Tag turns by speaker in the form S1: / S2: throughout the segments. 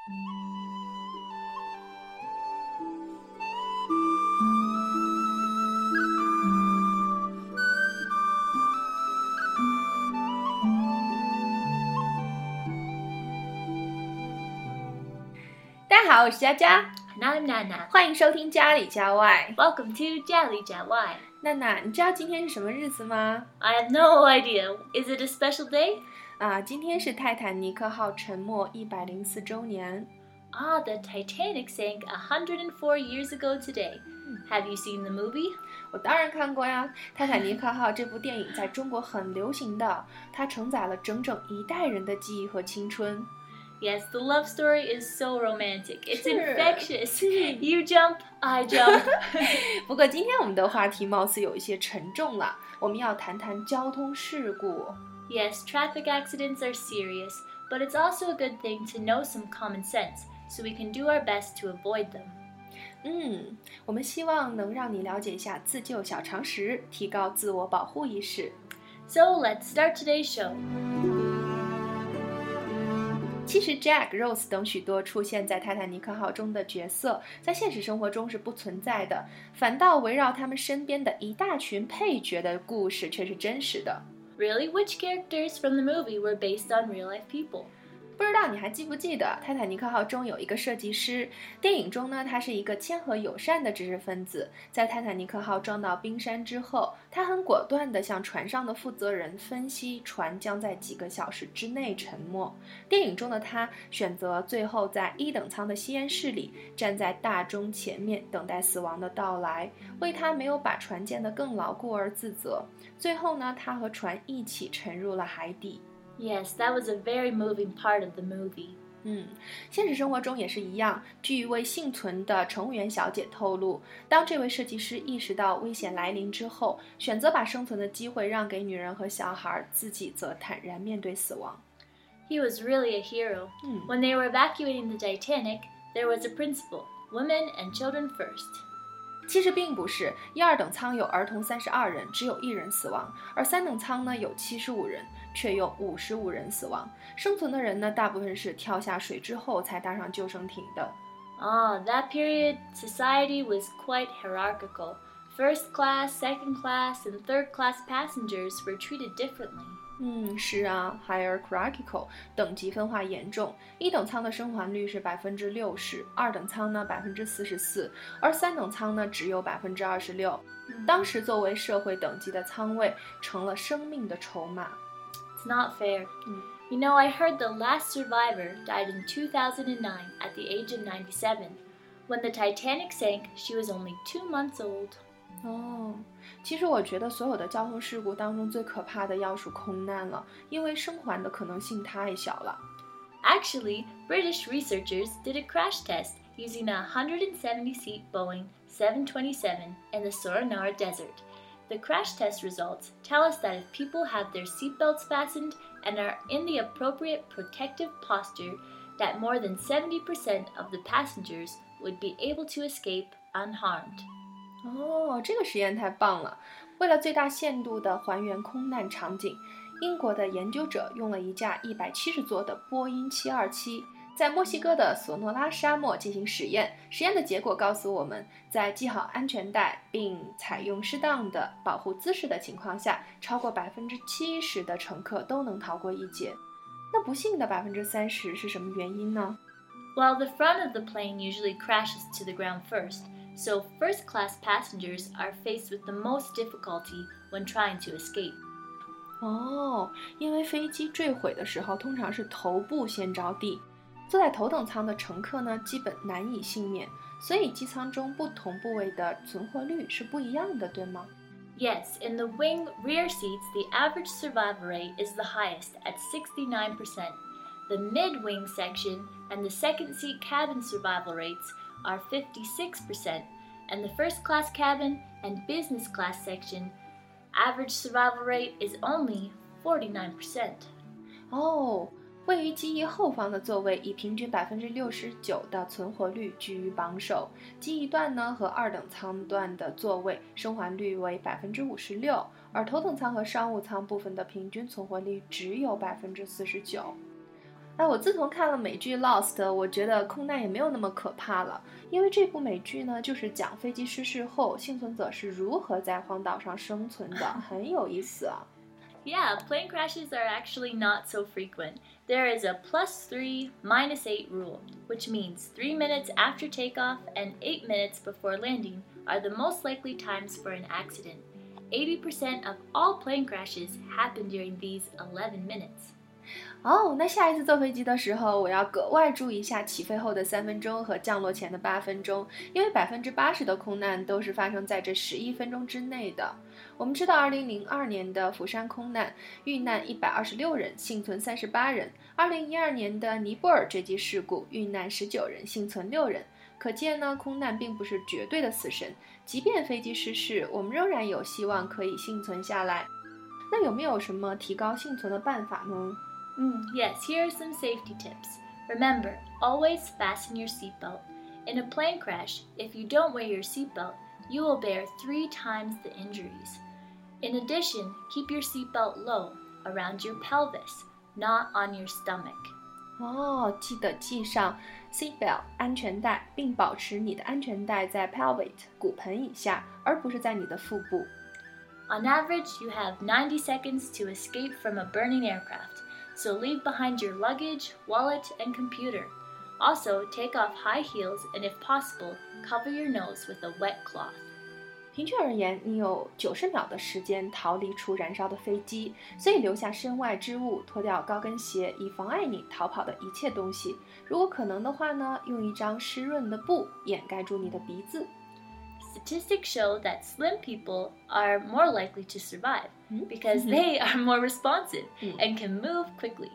S1: 大家好，我是佳佳
S2: ，And I'm Nana.
S1: 欢迎收听家里家外。
S2: Welcome to Jolly Jawai.
S1: 娜娜，你知道今天是什么日子吗
S2: ？I have no idea. Is it a special day?
S1: 啊，今天是泰坦尼克号沉没一百零四周年。
S2: Ah, the Titanic sank 104 years ago today. Have you seen the movie?
S1: 我当然看过呀，《泰坦尼克号》这部电影在中国很流行的，它承载了整整一代人的记忆和青春。
S2: Yes, the love story is so romantic. It's
S1: Sure.
S2: infectious. You jump, I jump.
S1: 不过今天我们的话题貌似有一些沉重了，我们要谈谈交通事故。
S2: yes, traffic accidents are serious, but it's also a good thing to know some common sense so we can do our best to avoid them.
S1: 嗯，我们希望能让你了解一下自救小常识，提高自我保护意识。
S2: So let's start today's show.
S1: 其实，Jack、Rose 等许多出现在泰坦尼克号中的角色，在现实生活中是不存在的，反倒围绕他们身边的一大群配角的故事却是真实的。
S2: Really, which characters from the movie were based on real life people?
S1: 不知道你还记不记得，泰坦尼克号中有一个设计师。电影中呢，他是一个谦和友善的知识分子。在泰坦尼克号撞到冰山之后，他很果断地向船上的负责人分析，船将在几个小时之内沉没。电影中的他选择最后在一等舱的吸烟室里，站在大钟前面等待死亡的到来，为他没有把船建得更牢固而自责。最后呢，他和船一起沉入了海底。
S2: Yes, that was a very moving part of the movie.
S1: 嗯，现实生活中也是一样。据一位幸存的乘务员小姐透露，当这位设计师意识到危险来临之后，选择把生存的机会让给女人和小孩，自己则坦然面对死亡。
S2: He was really a hero.
S1: Hmm.
S2: When they were evacuating the Titanic, there was a principle women and children first.
S1: 其实并不是，一二等舱有儿童三十二人，只有一人死亡；而三等舱呢有七十五人，却有五十五人死亡。生存的人呢，大部分是跳下水之后才搭上救生艇的。
S2: Ah, that period, society was quite hierarchical. First class, second class, and third class passengers were treated differently.
S1: 嗯，是啊，hierarchical 等级分化严重。一等舱的生还率是百分之六十，二等舱呢百分之四十四，而三等舱呢只有百分之二十六。当时作为社会等级的舱位，成了生命的筹码。
S2: It's not fair.
S1: Hmm.
S2: You know, I heard the last survivor died in 2009 at the age of 97. When the Titanic sank, she was only two months old.
S1: 哦，其实我觉得所有的交通事故当中最可怕的要数空难了，因为生还的可能性太小了。
S2: Actually, British researchers did a crash test using a 170-seat Boeing 727 in the Sonoran Desert. The crash test results tell us that if people have their seatbelts fastened and are in the appropriate protective posture, that more than 70% of the passengers would be able to escape unharmed.
S1: 哦，这个实验太棒了！为了最大限度地还原空难场景，英国的研究者用了一架一百七十座的波音七二七在墨西哥的索诺拉沙漠进行实验。实验的结果告诉我们，在系好安全带并采用适当的保护姿势的情况下，超过百分之七十的乘客都能逃过一劫。那不幸的百分之三十是什么原因呢
S2: ？While the front of the plane usually crashes to the ground first, so first class passengers are faced with the most difficulty when trying to escape.
S1: 哦，因为飞机坠毁的时候，通常是头部先着地，坐在头等舱的乘客呢，基本难以幸免，所以机舱中不同部位的存活率是不一样的，对吗？
S2: Yes, in the wing rear seats, the average survival rate is the highest at 69%. The mid wing section and the second seat cabin survival rates are 56%, and the first class cabin and business class section average survival rate is only 49%.
S1: 哦，位于机翼后方的座位以平均百分之六十九的存活率居于榜首，机翼段呢和二等舱段的座位生还率为百分之五十六，而头等舱和商务舱部分的平均存活率只有百分之四十九。哎，我自从看了美剧《Lost》，我觉得空难也没有那么可怕了，因为这部美剧呢，就是讲飞机失事后幸存者是如何在荒岛上生存的，很有意思啊。
S2: Yeah, plane crashes are actually not so frequent. There is a plus 3, minus 8 rule, which means 3 minutes after takeoff and 8 minutes before landing are the most likely times for an accident. 80% of all plane crashes happen during these 11 minutes.
S1: 哦，那下一次坐飞机的时候，我要格外注意一下起飞后的三分钟和降落前的八分钟，因为百分之八十的空难都是发生在这十一分钟之内的。我们知道，二零零二年的釜山空难遇难一百二十六人，幸存三十八人；二零一二年的尼泊尔坠机事故遇难十九人，幸存六人。可见呢，空难并不是绝对的死神，即便飞机失事，我们仍然有希望可以幸存下来。那有没有什么提高幸存的办法呢
S2: ？Mm, yes, here are some safety tips. Remember, always fasten your seatbelt. In a plane crash, if you don't wear your seatbelt, you will bear three times the injuries. In addition, keep your seatbelt low, around your pelvis, not on your stomach.
S1: 哦，记得系上 seatbelt 安全带，并保持你的安全带在 pelvis 骨盆以下，而不是在你的腹部。
S2: On average, you have 90 seconds to escape from a burning aircraft So leave behind your luggage, wallet, and computer. Also, take off high heels and, if possible, cover your nose with a wet cloth.
S1: 平均而言，你有九十秒的时间逃离出燃烧的飞机，所以留下身外之物，脱掉高跟鞋，以妨碍你逃跑的一切东西。如果可能的话呢，用一张湿润的布掩盖住你的鼻子。
S2: Statistics show that slim people are more likely to survive
S1: mm-hmm.
S2: because they are more responsive
S1: mm.
S2: and can move quickly.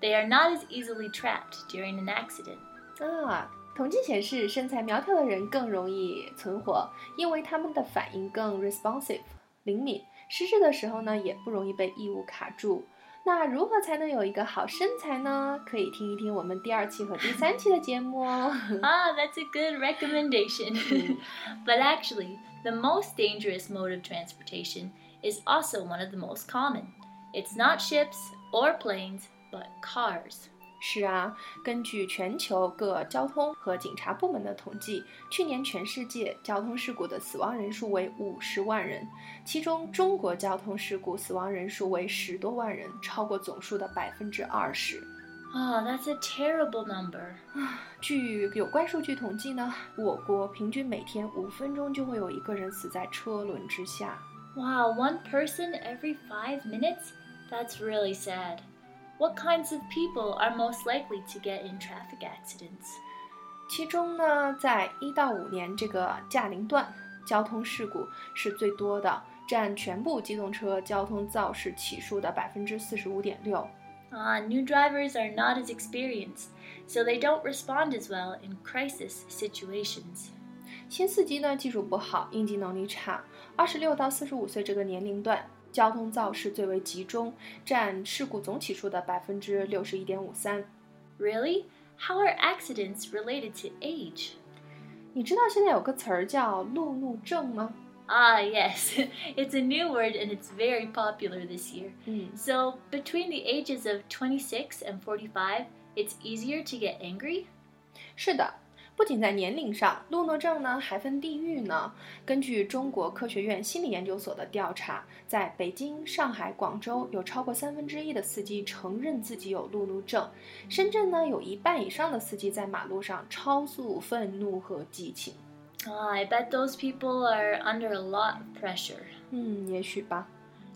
S2: They are not as easily trapped during an accident.
S1: 啊，统计显示，身材苗条的人更容易存活，因为他们的反应更 responsive 灵敏，失事的时候呢，也不容易被异物卡住。 那如何才能有一个好身材呢？可以听一听我们第二期和第三期的节目哦。
S2: ah, that's a good recommendation. but actually, the most dangerous mode of transportation is also one of the most common. It's not ships or planes, but cars.
S1: 是啊，根据全球各交通和警察部门的统计，去年全世界交通事故的死亡人数为五十万人，其中中国交通事故死亡人数为十多万人，超过总数的百分之二十。
S2: 啊、oh,，That's a terrible number.
S1: 据有关数据统计呢，我国平均每天五分钟就会有一个人死在车轮之下。
S2: Wow, one person every five minutes? That's really sad. What kinds of people are most likely to get in traffic accidents?
S1: 其中呢，在一到五年这个驾龄段，交通事故是最多的，占全部机动车交通肇事起数的百分之四十五点六。
S2: Ah, new drivers are not as experienced, so they don't respond as well in crisis situations.
S1: 新司机呢，技术不好，应急能力差。二十六到四十五岁这个年龄段。 交通肇事最为集中，占事故总起数的百分之六十一点五三。
S2: Really? How are accidents related to age?
S1: 你知道现在有个词儿叫路怒症吗？
S2: Ah, yes. It's a new word and it's very popular this year.
S1: Mm.
S2: So, between the ages of 26 and 45, it's easier to get angry?
S1: 是的。 不仅在年龄上，路怒症呢还分地域呢。根据中国科学院心理研究所的调查，在北京、上海、广州，有超过三分之一的司机承认自己有路怒症；深圳呢，有一半以上的司机在马路上超速、愤怒和激情。
S2: Oh, I bet those people are under a lot of pressure.
S1: 嗯，也许吧。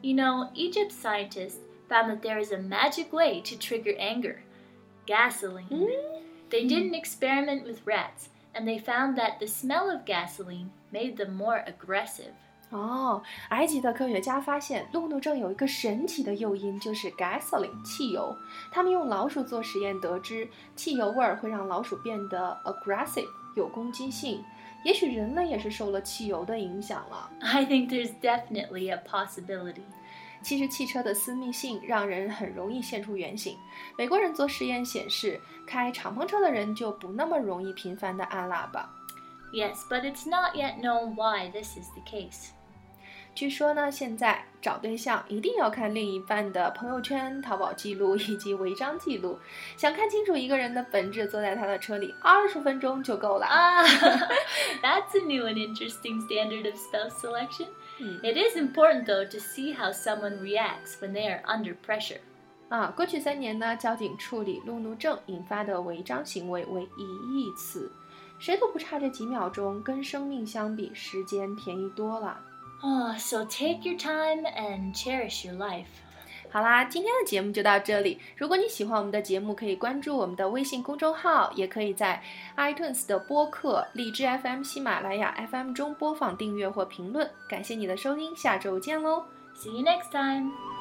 S2: You know, Egypt scientists found that there is a magic way to trigger anger: gasoline.
S1: Mm?
S2: They did an experiment with rats, and they found that the smell of gasoline made them more aggressive.
S1: 哦，埃及的科学家发现，路怒症有一个神奇的诱因，就是 gasoline 汽油。他们用老鼠做实验，得知汽油味儿会让老鼠变得 aggressive 有攻击性。也许人类也是受了汽油的影响了。
S2: I think there's definitely a possibility.
S1: 其实汽车的私密性让人很容易现出原形。美国人做实验显示，开敞篷车的人就不那么容易频繁地按喇叭。
S2: Yes, but it's not yet known why this is the case.
S1: 据说呢，现在找对象一定要看另一半的朋友圈、淘宝记录以及违章记录。想看清楚一个人的本质，坐在他的车里二十分钟就够了。
S2: Ah, that's a new and interesting standard of spouse selection.
S1: 嗯
S2: It is important, though, to see how someone reacts when they are under pressure.
S1: 啊，过去三年呢，交警处理路怒症引发的违章行为为一亿次，谁都不差这几秒钟，跟生命相比，时间便宜多了。
S2: Oh, so take your time and cherish your life.
S1: 好啦，今天的节目就到这里。如果你喜欢我们的节目，可以关注我们的微信公众号，也可以在 iTunes 的播客、荔枝 FM、喜马拉雅 FM 中播放、订阅或评论。感谢你的收听，下周见喽
S2: ！See you next time.